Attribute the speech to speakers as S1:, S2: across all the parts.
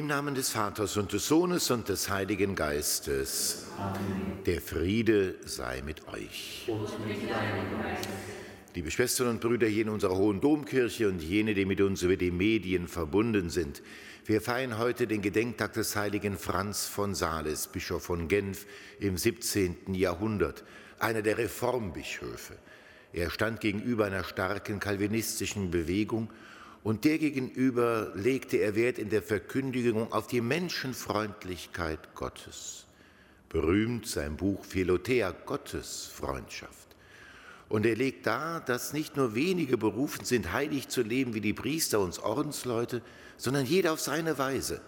S1: Im Namen des Vaters und des Sohnes und des Heiligen Geistes. Amen. Der Friede sei mit euch. Und mit Liebe Schwestern und Brüder hier in unserer Hohen Domkirche und jene, die mit uns über die Medien verbunden sind, wir feiern heute den Gedenktag des heiligen Franz von Sales, Bischof von Genf im 17. Jahrhundert, einer der Reformbischöfe. Er stand gegenüber einer starken kalvinistischen Bewegung und der gegenüber legte er Wert in der Verkündigung auf die Menschenfreundlichkeit Gottes. Berühmt sein Buch Philothea, Gottes Freundschaft. Und er legt dar, dass nicht nur wenige berufen sind, heilig zu leben wie die Priester und Ordensleute, sondern jeder auf seine Weise.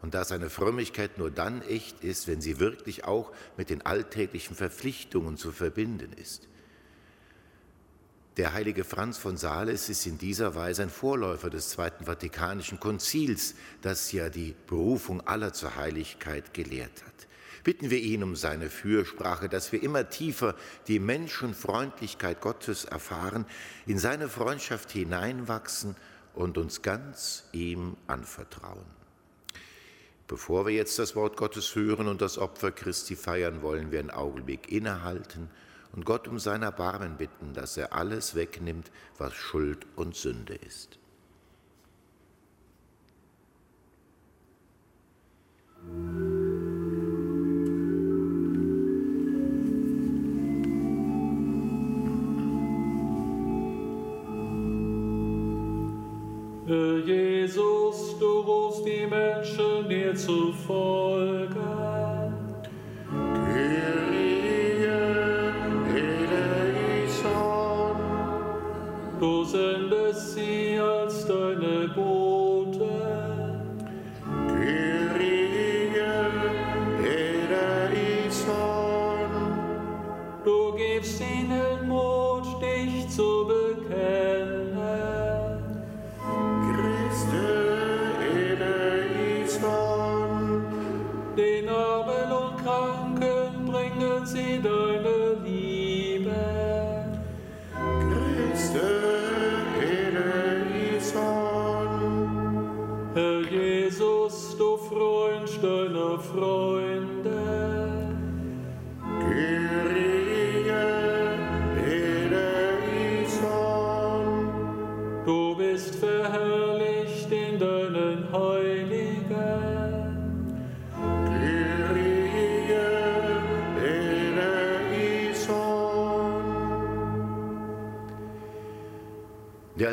S1: Und da seine Frömmigkeit nur dann echt ist, wenn sie wirklich auch mit den alltäglichen Verpflichtungen zu verbinden ist. Der heilige Franz von Sales ist in dieser Weise ein Vorläufer des Zweiten Vatikanischen Konzils, das ja die Berufung aller zur Heiligkeit gelehrt hat. Bitten wir ihn um seine Fürsprache, dass wir immer tiefer die Menschenfreundlichkeit Gottes erfahren, in seine Freundschaft hineinwachsen und uns ganz ihm anvertrauen. Bevor wir jetzt das Wort Gottes hören und das Opfer Christi feiern, wollen wir einen Augenblick innehalten und Gott um sein Erbarmen bitten, dass er alles wegnimmt, was Schuld und Sünde ist.
S2: Jesus, du rufst die Menschen dir zu folgen.
S1: Der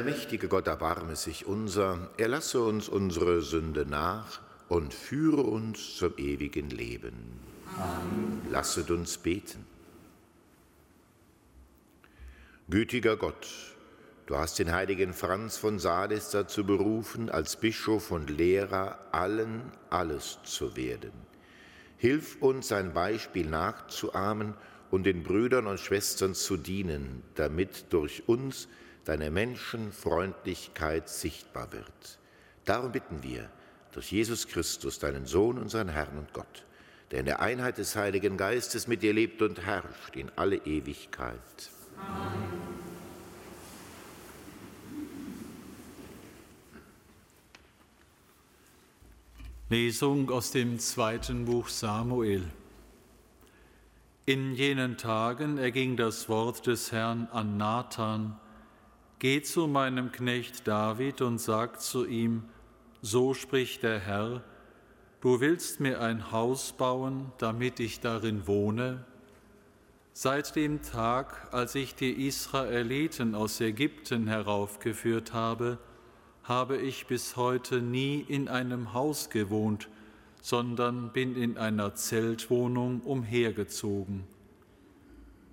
S1: allmächtige Gott erbarme sich unser, er lasse uns unsere Sünde nach und führe uns zum ewigen Leben. Amen. Lasset uns beten. Gütiger Gott, du hast den heiligen Franz von Sales dazu berufen, als Bischof und Lehrer allen alles zu werden. Hilf uns, sein Beispiel nachzuahmen und den Brüdern und Schwestern zu dienen, damit durch uns deine Menschenfreundlichkeit sichtbar wird. Darum bitten wir durch Jesus Christus, deinen Sohn, unseren Herrn und Gott, der in der Einheit des Heiligen Geistes mit dir lebt und herrscht in alle Ewigkeit. Amen.
S3: Lesung aus dem zweiten Buch Samuel. In jenen Tagen erging das Wort des Herrn an Nathan, Geh zu meinem Knecht David und sag zu ihm, so spricht der Herr, du willst mir ein Haus bauen, damit ich darin wohne? Seit dem Tag, als ich die Israeliten aus Ägypten heraufgeführt habe, habe ich bis heute nie in einem Haus gewohnt, sondern bin in einer Zeltwohnung umhergezogen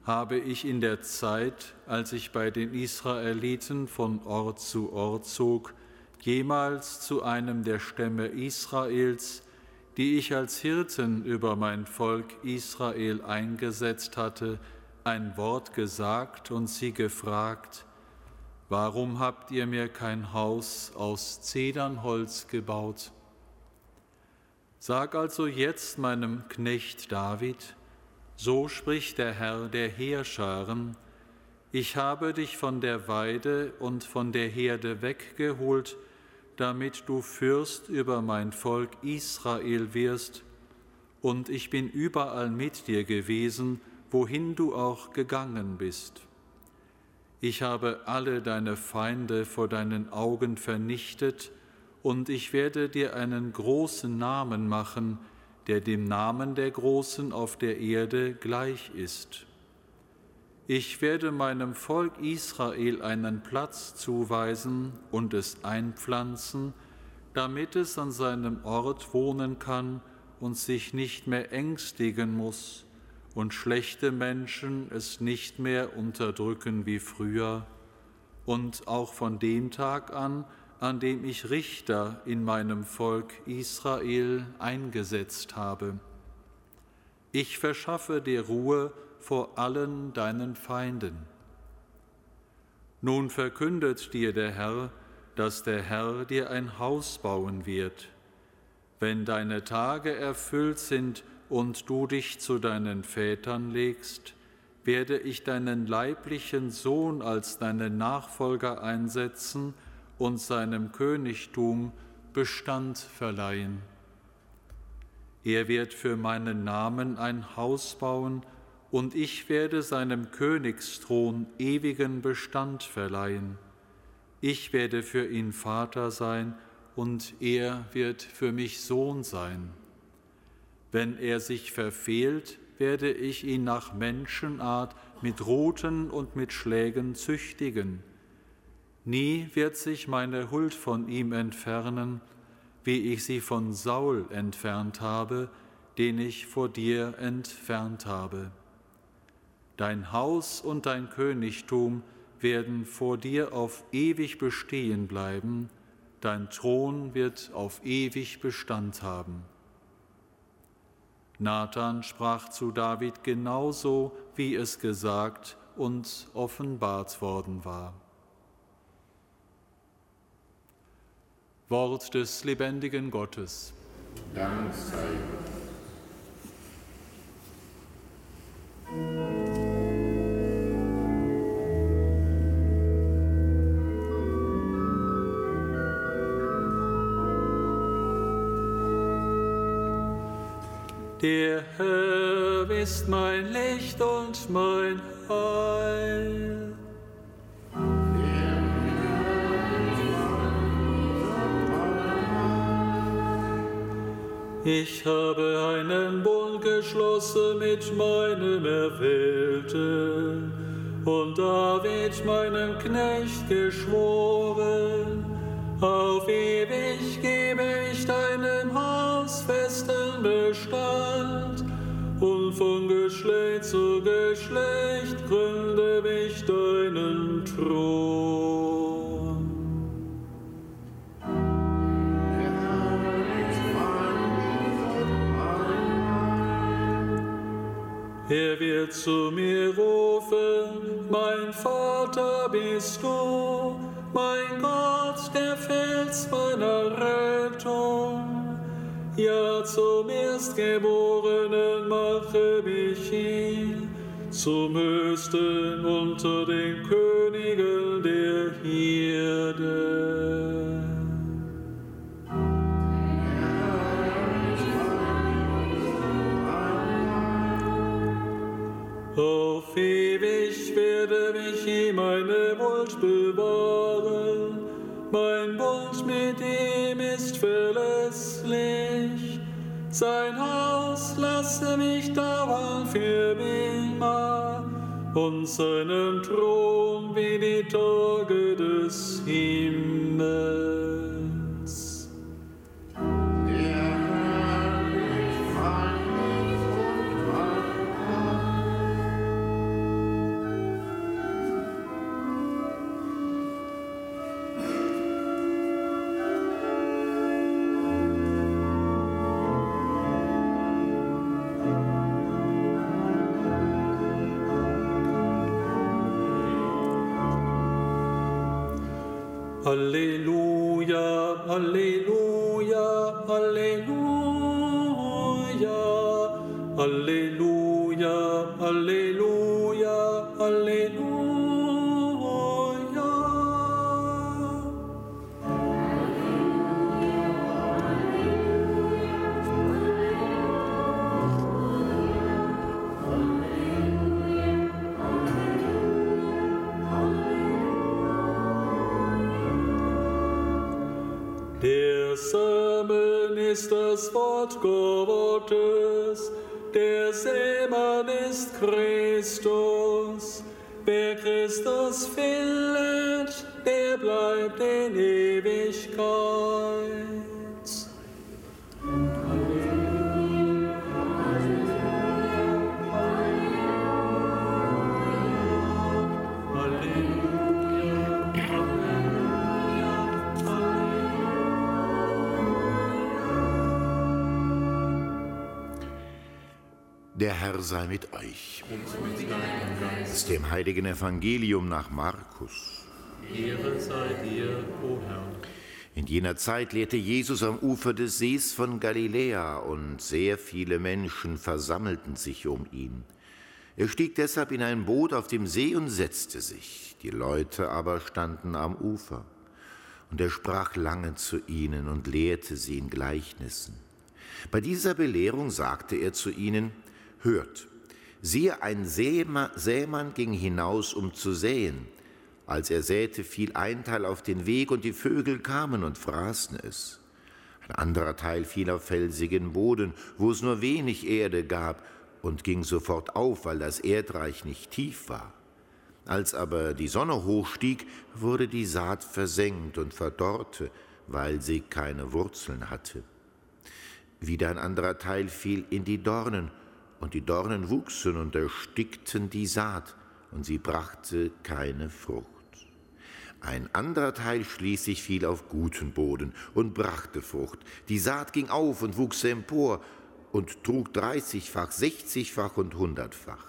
S3: habe ich in der Zeit, als ich bei den Israeliten von Ort zu Ort zog, jemals zu einem der Stämme Israels, die ich als Hirten über mein Volk Israel eingesetzt hatte, ein Wort gesagt und sie gefragt, Warum habt ihr mir kein Haus aus Zedernholz gebaut? Sag also jetzt meinem Knecht David, so spricht der Herr der Heerscharen, ich habe dich von der Weide und von der Herde weggeholt, damit du Fürst über mein Volk Israel wirst, und ich bin überall mit dir gewesen, wohin du auch gegangen bist. Ich habe alle deine Feinde vor deinen Augen vernichtet, und ich werde dir einen großen Namen machen, der dem Namen der Großen auf der Erde gleich ist. Ich werde meinem Volk Israel einen Platz zuweisen und es einpflanzen, damit es an seinem Ort wohnen kann und sich nicht mehr ängstigen muss und schlechte Menschen es nicht mehr unterdrücken wie früher, und auch von dem Tag an, an dem ich Richter in meinem Volk Israel eingesetzt habe. Ich verschaffe dir Ruhe vor allen deinen Feinden. Nun verkündet dir der Herr, dass der Herr dir ein Haus bauen wird. Wenn deine Tage erfüllt sind und du dich zu deinen Vätern legst, werde ich deinen leiblichen Sohn als deinen Nachfolger einsetzen, und seinem Königtum Bestand verleihen. Er wird für meinen Namen ein Haus bauen, und ich werde seinem Königsthron ewigen Bestand verleihen. Ich werde für ihn Vater sein, und er wird für mich Sohn sein. Wenn er sich verfehlt, werde ich ihn nach Menschenart mit Ruten und mit Schlägen züchtigen Nie wird sich meine Huld von ihm entfernen, wie ich sie von Saul entfernt habe, den ich vor dir entfernt habe. Dein Haus und dein Königtum werden vor dir auf ewig bestehen bleiben, dein Thron wird auf ewig Bestand haben. Nathan sprach zu David genauso, wie es gesagt und offenbart worden war. Wort des lebendigen Gottes. Dank sei Der Herr ist mein Licht und mein Heil. Ich habe einen Bund geschlossen mit meinem Erwählten und David, meinem Knecht, geschworen. Auf ewig gebe ich deinem Haus festen Bestand und von Geschlecht zu Geschlecht gründe ich deinen Thron. Zu mir rufen, mein Vater bist du, mein Gott, der Fels meiner Rettung. Ja, zum Erstgeborenen mache mich ihn, zum Höchsten unter den Königen der Hirde. Bewahren. Mein Wunsch mit ihm ist verlässlich. Sein Haus lasse mich dauern für immer und seinen Thron wie die Tage des Himmels.
S2: Christus. Wer Christus findet, der bleibt in Ewigkeit.
S1: Der Herr sei mit euch. Aus dem heiligen Evangelium nach Markus.
S3: Ehre sei dir, o Herr.
S1: In jener Zeit lehrte Jesus am Ufer des Sees von Galiläa und sehr viele Menschen versammelten sich um ihn. Er stieg deshalb in ein Boot auf dem See und setzte sich. Die Leute aber standen am Ufer. Und er sprach lange zu ihnen und lehrte sie in Gleichnissen. Bei dieser Belehrung sagte er zu ihnen, Hört, siehe, ein Sämann ging hinaus, um zu säen. Als er säte, fiel ein Teil auf den Weg und die Vögel kamen und fraßen es. Ein anderer Teil fiel auf felsigen Boden, wo es nur wenig Erde gab und ging sofort auf, weil das Erdreich nicht tief war. Als aber die Sonne hochstieg, wurde die Saat versenkt und verdorrte, weil sie keine Wurzeln hatte. Wieder ein anderer Teil fiel in die Dornen, und die Dornen wuchsen und erstickten die Saat, und sie brachte keine Frucht. Ein anderer Teil schließlich fiel auf guten Boden und brachte Frucht. Die Saat ging auf und wuchs empor und trug dreißigfach, sechzigfach und hundertfach.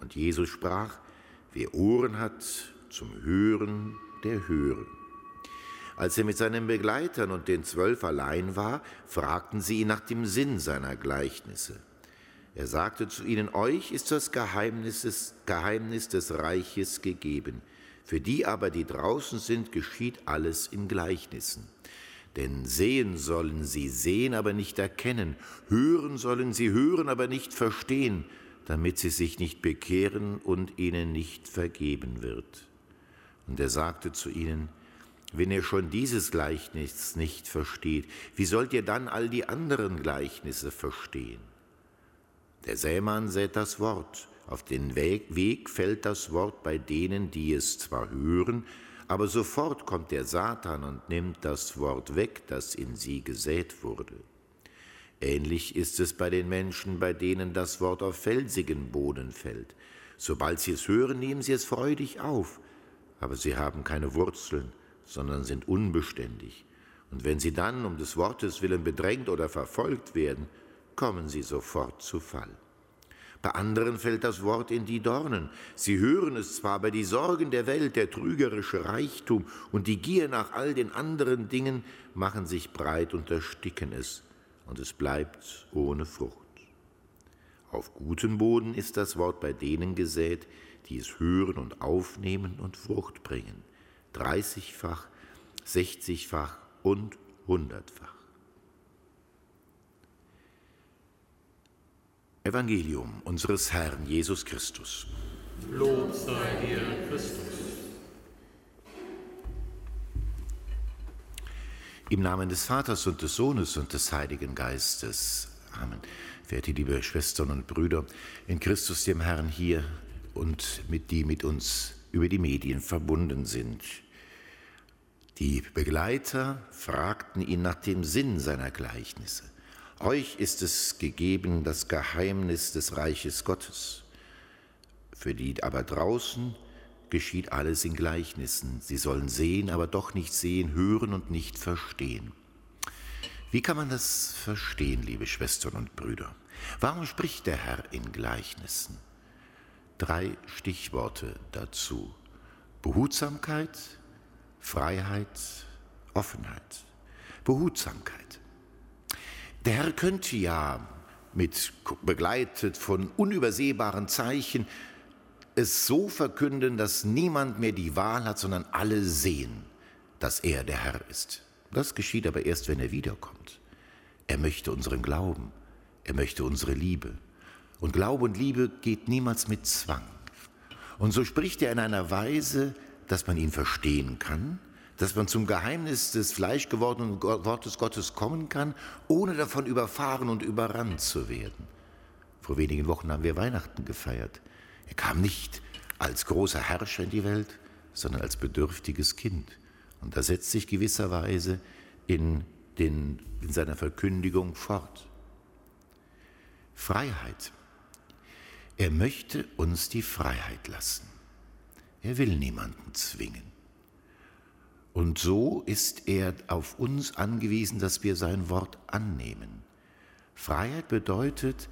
S1: Und Jesus sprach, wer Ohren hat zum Hören, der höre. Als er mit seinen Begleitern und den Zwölf allein war, fragten sie ihn nach dem Sinn seiner Gleichnisse. Er sagte zu ihnen, euch ist das Geheimnis des, Geheimnis des Reiches gegeben. Für die aber, die draußen sind, geschieht alles in Gleichnissen. Denn sehen sollen sie sehen, aber nicht erkennen, hören sollen sie hören, aber nicht verstehen, damit sie sich nicht bekehren und ihnen nicht vergeben wird. Und er sagte zu ihnen, wenn ihr schon dieses Gleichnis nicht versteht, wie sollt ihr dann all die anderen Gleichnisse verstehen? Der Sämann sät das Wort, auf den Weg fällt das Wort bei denen, die es zwar hören, aber sofort kommt der Satan und nimmt das Wort weg, das in sie gesät wurde. Ähnlich ist es bei den Menschen, bei denen das Wort auf felsigen Boden fällt. Sobald sie es hören, nehmen sie es freudig auf, aber sie haben keine Wurzeln, sondern sind unbeständig. Und wenn sie dann um des Wortes willen bedrängt oder verfolgt werden, kommen sie sofort zu Fall. Bei anderen fällt das Wort in die Dornen. Sie hören es zwar, aber die Sorgen der Welt, der trügerische Reichtum und die Gier nach all den anderen Dingen machen sich breit und ersticken es, und es bleibt ohne Frucht. Auf guten Boden ist das Wort bei denen gesät, die es hören und aufnehmen und Frucht bringen, dreißigfach, sechzigfach und hundertfach. Evangelium unseres Herrn Jesus Christus.
S3: Lob sei dir, Christus.
S1: Im Namen des Vaters und des Sohnes und des Heiligen Geistes. Amen. Verehrte liebe Schwestern und Brüder, in Christus dem Herrn hier und mit die mit uns über die Medien verbunden sind. Die Begleiter fragten ihn nach dem Sinn seiner Gleichnisse. Euch ist es gegeben das Geheimnis des Reiches Gottes. Für die aber draußen geschieht alles in Gleichnissen. Sie sollen sehen, aber doch nicht sehen, hören und nicht verstehen. Wie kann man das verstehen, liebe Schwestern und Brüder? Warum spricht der Herr in Gleichnissen? Drei Stichworte dazu. Behutsamkeit, Freiheit, Offenheit. Behutsamkeit. Der Herr könnte ja mit begleitet von unübersehbaren Zeichen es so verkünden, dass niemand mehr die Wahl hat, sondern alle sehen, dass er der Herr ist. Das geschieht aber erst, wenn er wiederkommt. Er möchte unseren Glauben, er möchte unsere Liebe. Und Glaube und Liebe geht niemals mit Zwang. Und so spricht er in einer Weise, dass man ihn verstehen kann, dass man zum Geheimnis des fleischgewordenen Wortes Gottes kommen kann, ohne davon überfahren und überrannt zu werden. Vor wenigen Wochen haben wir Weihnachten gefeiert. Er kam nicht als großer Herrscher in die Welt, sondern als bedürftiges Kind. Und das setzt sich gewisserweise in, den, in seiner Verkündigung fort. Freiheit. Er möchte uns die Freiheit lassen. Er will niemanden zwingen. Und so ist er auf uns angewiesen, dass wir sein Wort annehmen. Freiheit bedeutet,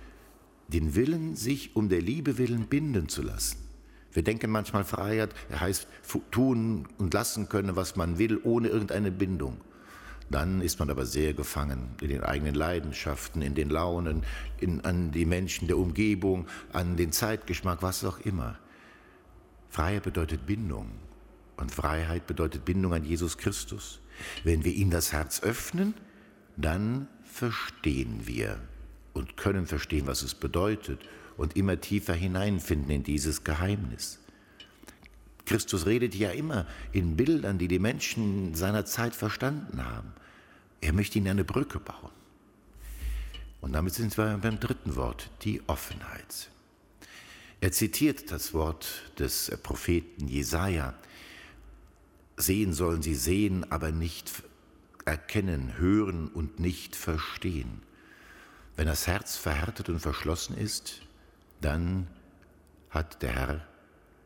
S1: den Willen, sich um der Liebe willen binden zu lassen. Wir denken manchmal Freiheit, heißt tun und lassen können, was man will, ohne irgendeine Bindung. Dann ist man aber sehr gefangen in den eigenen Leidenschaften, in den Launen, in, an die Menschen der Umgebung, an den Zeitgeschmack, was auch immer. Freiheit bedeutet Bindung. Und Freiheit bedeutet Bindung an Jesus Christus. Wenn wir ihm das Herz öffnen, dann verstehen wir und können verstehen, was es bedeutet und immer tiefer hineinfinden in dieses Geheimnis. Christus redet ja immer in Bildern, die die Menschen seiner Zeit verstanden haben. Er möchte ihnen eine Brücke bauen. Und damit sind wir beim dritten Wort, die Offenheit. Er zitiert das Wort des Propheten Jesaja. Sehen sollen sie sehen, aber nicht erkennen, hören und nicht verstehen. Wenn das Herz verhärtet und verschlossen ist, dann hat der Herr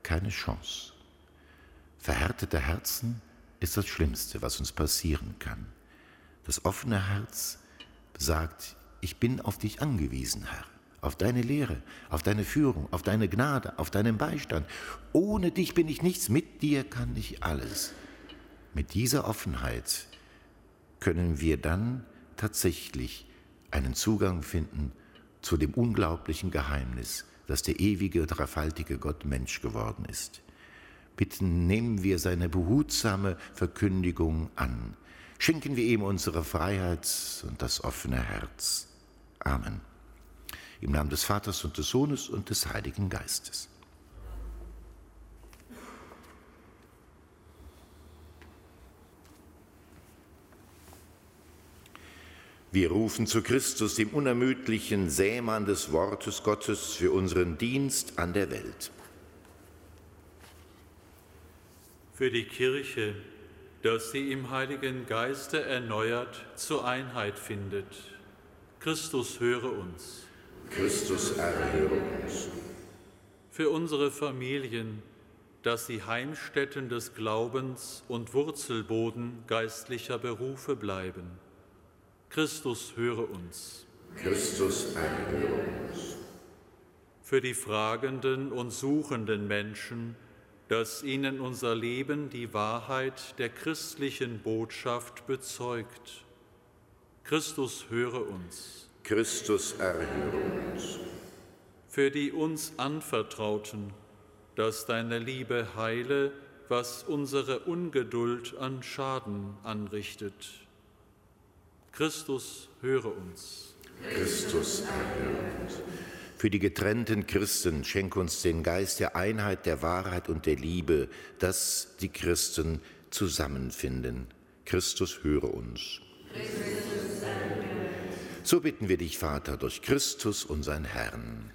S1: keine Chance. Verhärtete Herzen ist das Schlimmste, was uns passieren kann. Das offene Herz sagt, ich bin auf dich angewiesen, Herr, auf deine Lehre, auf deine Führung, auf deine Gnade, auf deinen Beistand. Ohne dich bin ich nichts, mit dir kann ich alles. Mit dieser Offenheit können wir dann tatsächlich einen Zugang finden zu dem unglaublichen Geheimnis, dass der ewige, dreifaltige Gott Mensch geworden ist. Bitte nehmen wir seine behutsame Verkündigung an. Schenken wir ihm unsere Freiheit und das offene Herz. Amen. Im Namen des Vaters und des Sohnes und des Heiligen Geistes. Wir rufen zu Christus, dem unermüdlichen Sämann des Wortes Gottes, für unseren Dienst an der Welt.
S3: Für die Kirche, dass sie im Heiligen Geiste erneuert zur Einheit findet. Christus höre uns.
S1: Christus erhöre uns.
S3: Für unsere Familien, dass sie Heimstätten des Glaubens und Wurzelboden geistlicher Berufe bleiben Christus, höre uns.
S1: Christus, erhöre uns.
S3: Für die fragenden und suchenden Menschen, dass ihnen unser Leben die Wahrheit der christlichen Botschaft bezeugt. Christus, höre uns.
S1: Christus, erhöre uns.
S3: Für die uns Anvertrauten, dass deine Liebe heile, was unsere Ungeduld an Schaden anrichtet. Christus, höre uns.
S1: Christus, erhöre uns. Für die getrennten Christen schenk uns den Geist der Einheit, der Wahrheit und der Liebe, dass die Christen zusammenfinden. Christus, höre uns. So bitten wir dich, Vater, durch Christus, unseren Herrn.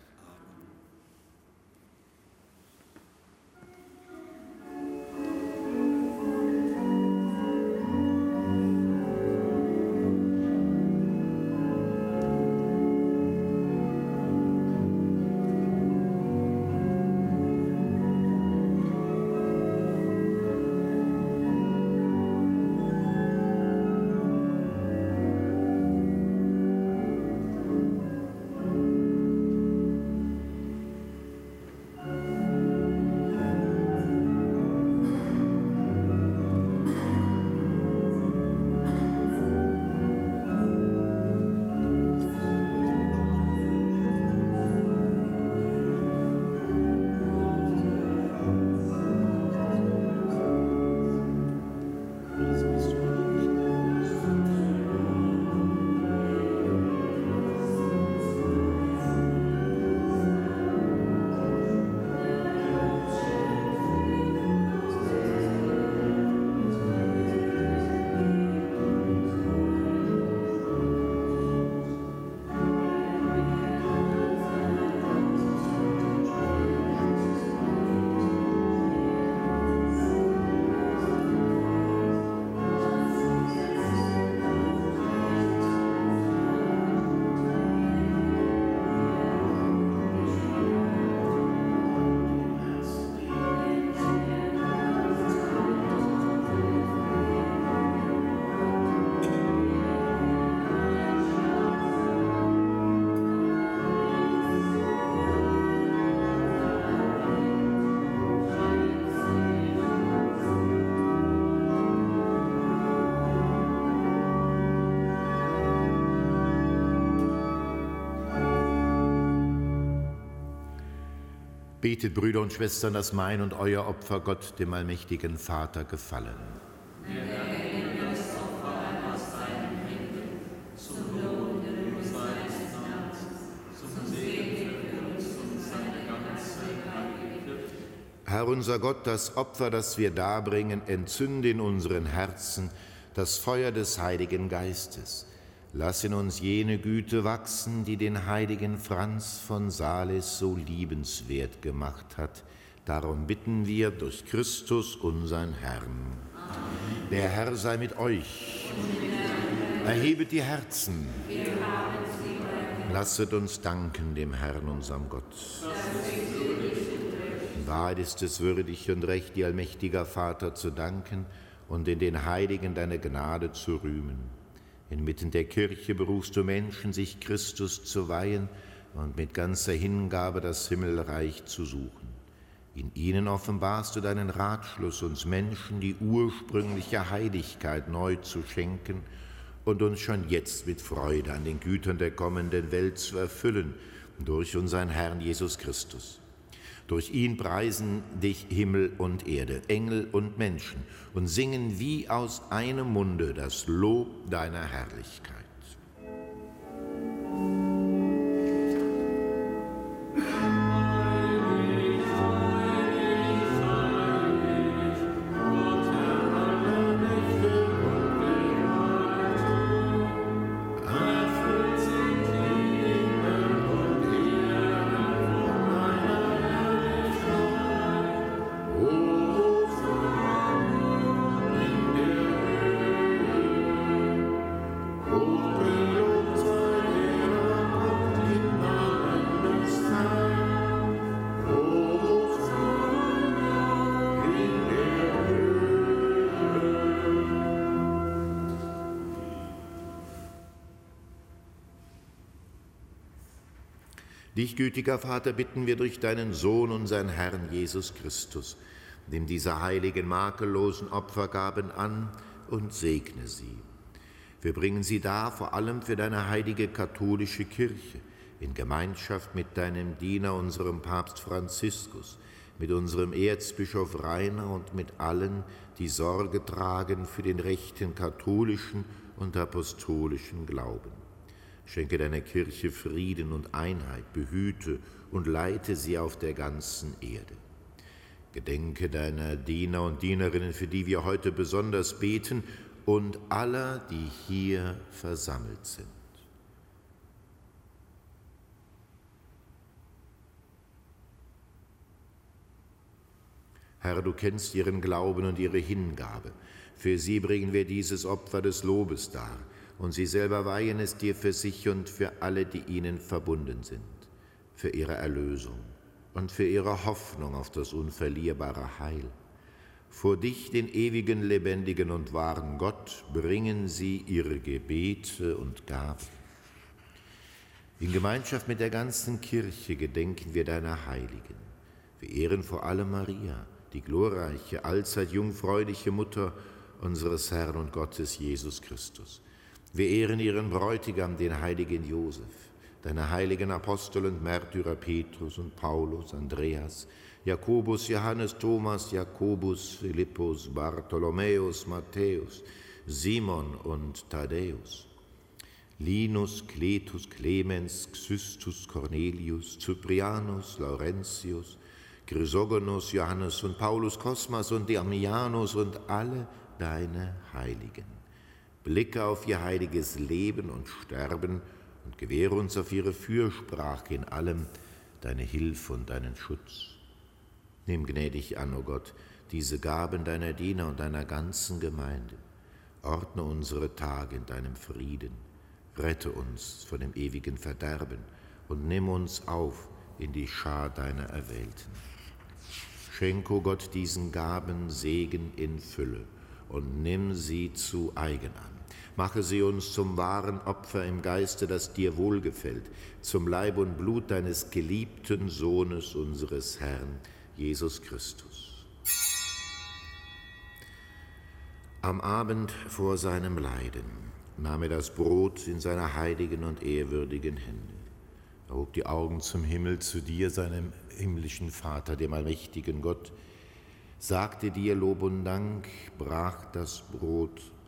S1: Betet, Brüder und Schwestern, dass mein und euer Opfer Gott, dem allmächtigen Vater, gefallen. Herr unser Gott, das Opfer, das wir darbringen, entzünde in unseren Herzen das Feuer des Heiligen Geistes. Lass in uns jene Güte wachsen, die den heiligen Franz von Sales so liebenswert gemacht hat. Darum bitten wir durch Christus, unseren Herrn. Amen. Der Herr sei mit euch. Erhebet die Herzen. Lasset uns danken dem Herrn, unserem Gott. Wahrheit ist es würdig und recht, dir allmächtiger Vater zu danken und in den Heiligen deine Gnade zu rühmen Inmitten der Kirche berufst du Menschen, sich Christus zu weihen und mit ganzer Hingabe das Himmelreich zu suchen. In ihnen offenbarst du deinen Ratschluss, uns Menschen die ursprüngliche Heiligkeit neu zu schenken und uns schon jetzt mit Freude an den Gütern der kommenden Welt zu erfüllen durch unseren Herrn Jesus Christus. Durch ihn preisen dich Himmel und Erde, Engel und Menschen und singen wie aus einem Munde das Lob deiner Herrlichkeit. Dich, gütiger Vater, bitten wir durch deinen Sohn, unseren Herrn Jesus Christus, nimm diese heiligen, makellosen Opfergaben an und segne sie. Wir bringen sie dar, vor allem für deine heilige katholische Kirche, in Gemeinschaft mit deinem Diener, unserem Papst Franziskus, mit unserem Erzbischof Rainer und mit allen, die Sorge tragen für den rechten katholischen und apostolischen Glauben. Schenke deiner Kirche Frieden und Einheit, behüte und leite sie auf der ganzen Erde. Gedenke deiner Diener und Dienerinnen, für die wir heute besonders beten, und aller, die hier versammelt sind. Herr, du kennst ihren Glauben und ihre Hingabe. Für sie bringen wir dieses Opfer des Lobes dar und sie selber weihen es dir für sich und für alle, die ihnen verbunden sind, für ihre Erlösung und für ihre Hoffnung auf das unverlierbare Heil. Vor dich, den ewigen, lebendigen und wahren Gott, bringen sie ihre Gebete und Gaben. In Gemeinschaft mit der ganzen Kirche gedenken wir deiner Heiligen. Wir ehren vor allem Maria, die glorreiche, allzeit jungfräuliche Mutter unseres Herrn und Gottes Jesus Christus wir ehren ihren Bräutigam, den heiligen Josef, deine heiligen Apostel und Märtyrer Petrus und Paulus, Andreas, Jakobus, Johannes, Thomas, Jakobus, Philippus, Bartholomäus, Matthäus, Simon und Thaddäus, Linus, Cletus, Clemens, Xystus, Cornelius, Cyprianus, Laurentius, Chrysogonus, Johannes und Paulus, Cosmas und Damianus und alle deine Heiligen blicke auf ihr heiliges Leben und Sterben und gewähre uns auf ihre Fürsprache in allem deine Hilfe und deinen Schutz. Nimm gnädig an, o oh Gott, diese Gaben deiner Diener und deiner ganzen Gemeinde. Ordne unsere Tage in deinem Frieden. Rette uns von dem ewigen Verderben und nimm uns auf in die Schar deiner Erwählten. Schenk, o Gott, diesen Gaben Segen in Fülle und nimm sie zu eigen an. Mache sie uns zum wahren Opfer im Geiste, das dir wohlgefällt, zum Leib und Blut deines geliebten Sohnes, unseres Herrn, Jesus Christus. Am Abend vor seinem Leiden nahm er das Brot in seine heiligen und ehrwürdigen Hände, Er hob die Augen zum Himmel, zu dir, seinem himmlischen Vater, dem allmächtigen Gott, sagte dir Lob und Dank, brach das Brot,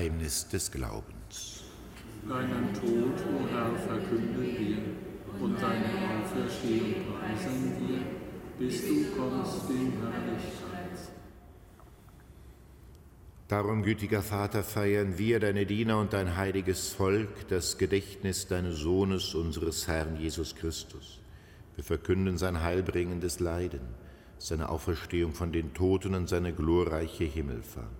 S1: Geheimnis des Glaubens.
S2: Deinen Tod, o Herr, verkünden wir und deine Auferstehung preisen wir, bis du kommst in Herrlichkeit.
S1: Darum, gütiger Vater, feiern wir, deine Diener und dein heiliges Volk, das Gedächtnis deines Sohnes, unseres Herrn Jesus Christus. Wir verkünden sein heilbringendes Leiden, seine Auferstehung von den Toten und seine glorreiche Himmelfahrt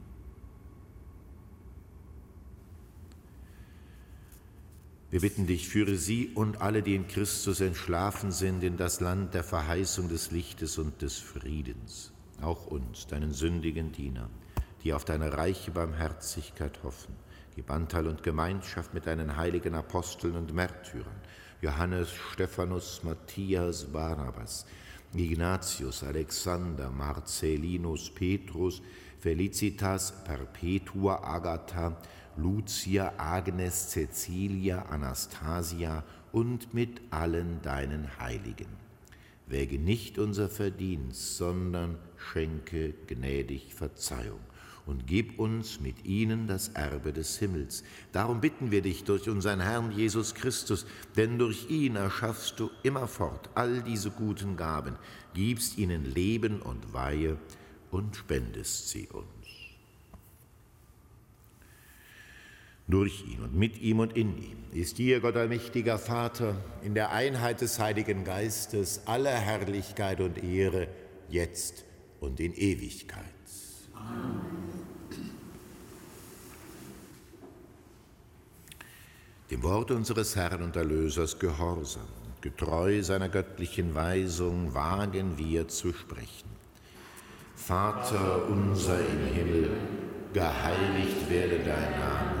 S1: Wir bitten dich, führe sie und alle, die in Christus entschlafen sind, in das Land der Verheißung des Lichtes und des Friedens. Auch uns, deinen sündigen Dienern, die auf deine reiche Barmherzigkeit hoffen. Gib Anteil und Gemeinschaft mit deinen heiligen Aposteln und Märtyrern, Johannes, Stephanus, Matthias, Barnabas, Ignatius, Alexander, Marcellinus, Petrus, Felicitas, Perpetua, Agatha, Lucia, Agnes, Cecilia, Anastasia und mit allen deinen Heiligen. Wäge nicht unser Verdienst, sondern schenke gnädig Verzeihung und gib uns mit ihnen das Erbe des Himmels. Darum bitten wir dich durch unseren Herrn Jesus Christus, denn durch ihn erschaffst du immerfort all diese guten Gaben, gibst ihnen Leben und Weihe und spendest sie uns. Durch ihn und mit ihm und in ihm ist dir, Gott allmächtiger Vater, in der Einheit des Heiligen Geistes alle Herrlichkeit und Ehre, jetzt und in Ewigkeit. Amen. Dem Wort unseres Herrn und Erlösers gehorsam, getreu seiner göttlichen Weisung, wagen wir zu sprechen. Vater unser im Himmel, geheiligt werde dein Name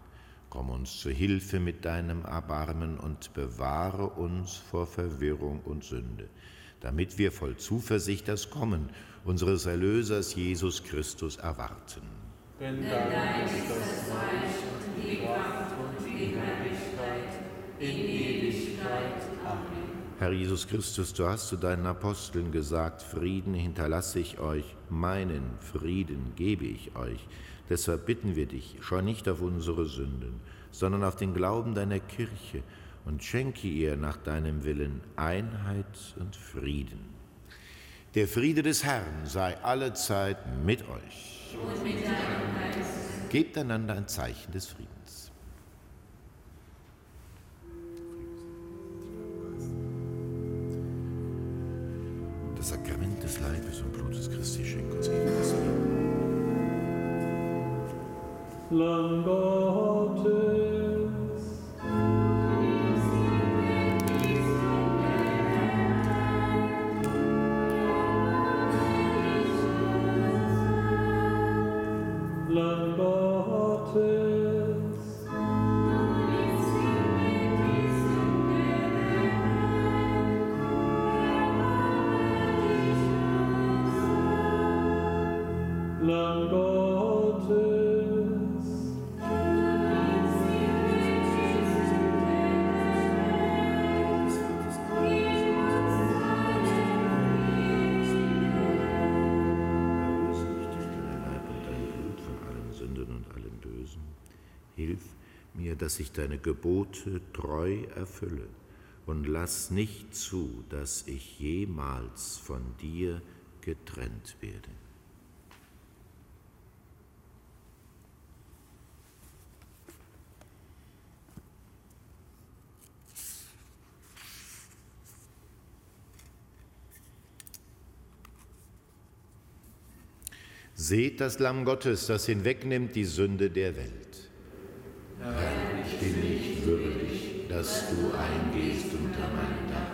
S1: Komm uns zu Hilfe mit deinem Erbarmen und bewahre uns vor Verwirrung und Sünde, damit wir voll Zuversicht das Kommen unseres Erlösers Jesus Christus erwarten. Denn dein ist das Reich und die Kraft und die Herrlichkeit in Ewigkeit. Amen. Herr Jesus Christus, du hast zu deinen Aposteln gesagt, Frieden hinterlasse ich euch, meinen Frieden gebe ich euch. Deshalb bitten wir dich, schau nicht auf unsere Sünden, sondern auf den Glauben deiner Kirche und schenke ihr nach deinem Willen Einheit und Frieden. Der Friede des Herrn sei allezeit mit euch. Und mit. Gebt einander ein Zeichen des Friedens. Das Sakrament des Leibes und Blutes Christi schenkt uns ewiges Leben. langote Lamm Gottes. dass ich deine Gebote treu erfülle und lass nicht zu, dass ich jemals von dir getrennt werde. Seht das Lamm Gottes, das hinwegnimmt die Sünde der Welt. Herr bin nicht würdig, dass du eingehst unter mein Dach,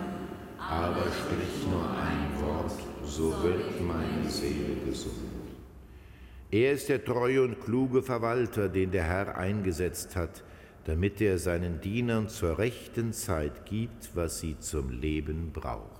S1: aber sprich nur ein Wort, so wird meine Seele gesund. Er ist der treue und kluge Verwalter, den der Herr eingesetzt hat, damit er seinen Dienern zur rechten Zeit gibt, was sie zum Leben brauchen.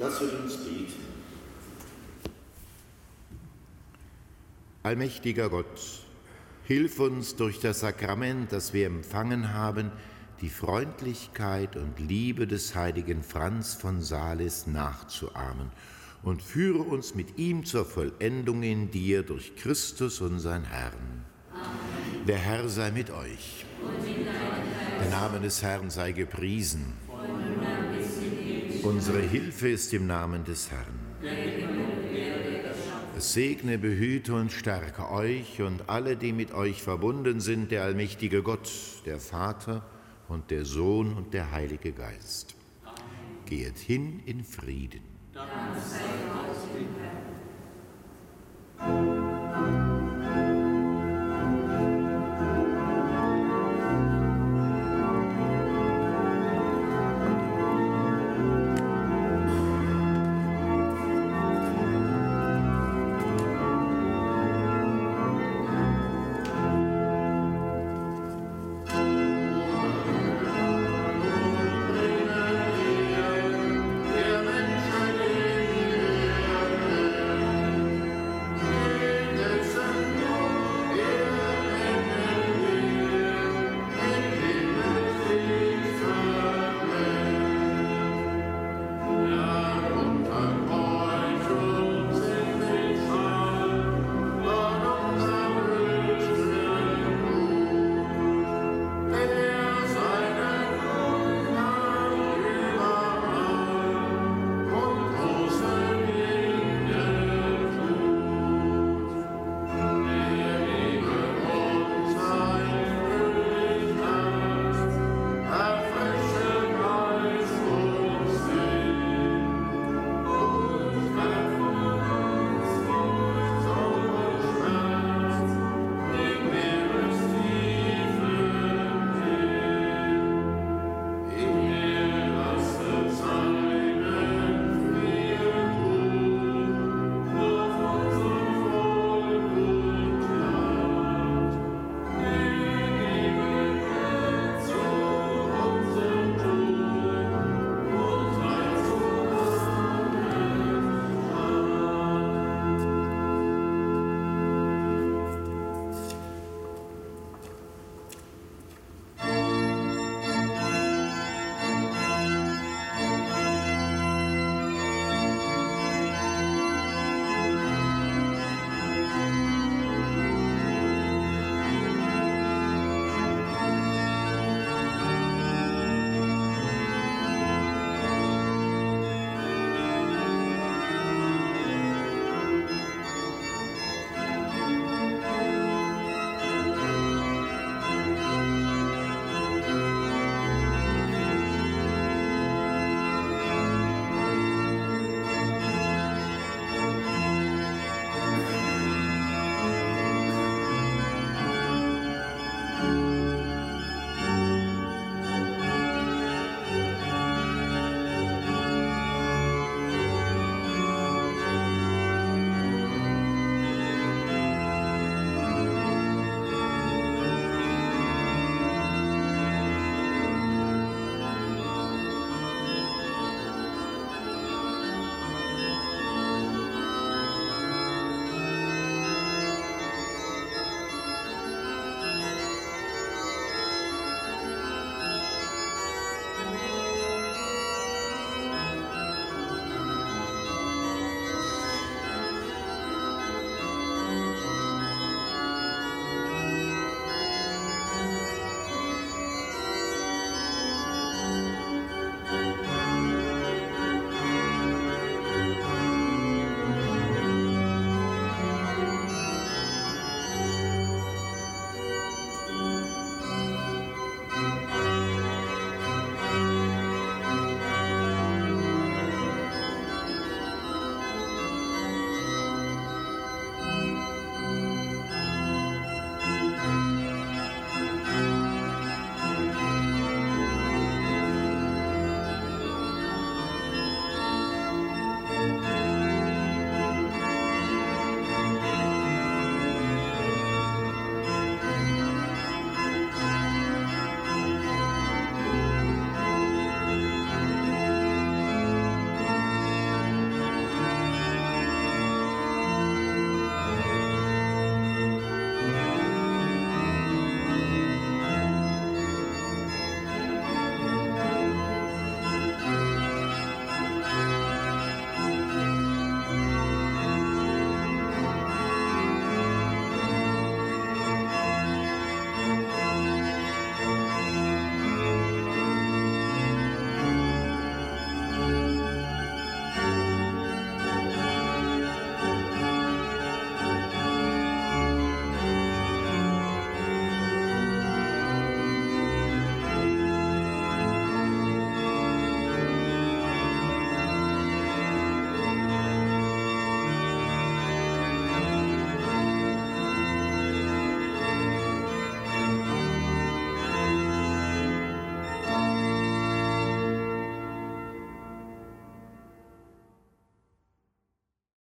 S1: Lasset uns beten. Allmächtiger Gott, hilf uns durch das Sakrament, das wir empfangen haben, die Freundlichkeit und Liebe des heiligen Franz von Sales nachzuahmen und führe uns mit ihm zur Vollendung in dir durch Christus unseren Herrn. Amen. Der Herr sei mit euch. Der Name des Herrn sei gepriesen. Unsere Hilfe ist im Namen des Herrn. Segne, behüte und stärke euch und alle, die mit euch verbunden sind, der allmächtige Gott, der Vater und der Sohn und der Heilige Geist. Geht hin in Frieden. Dank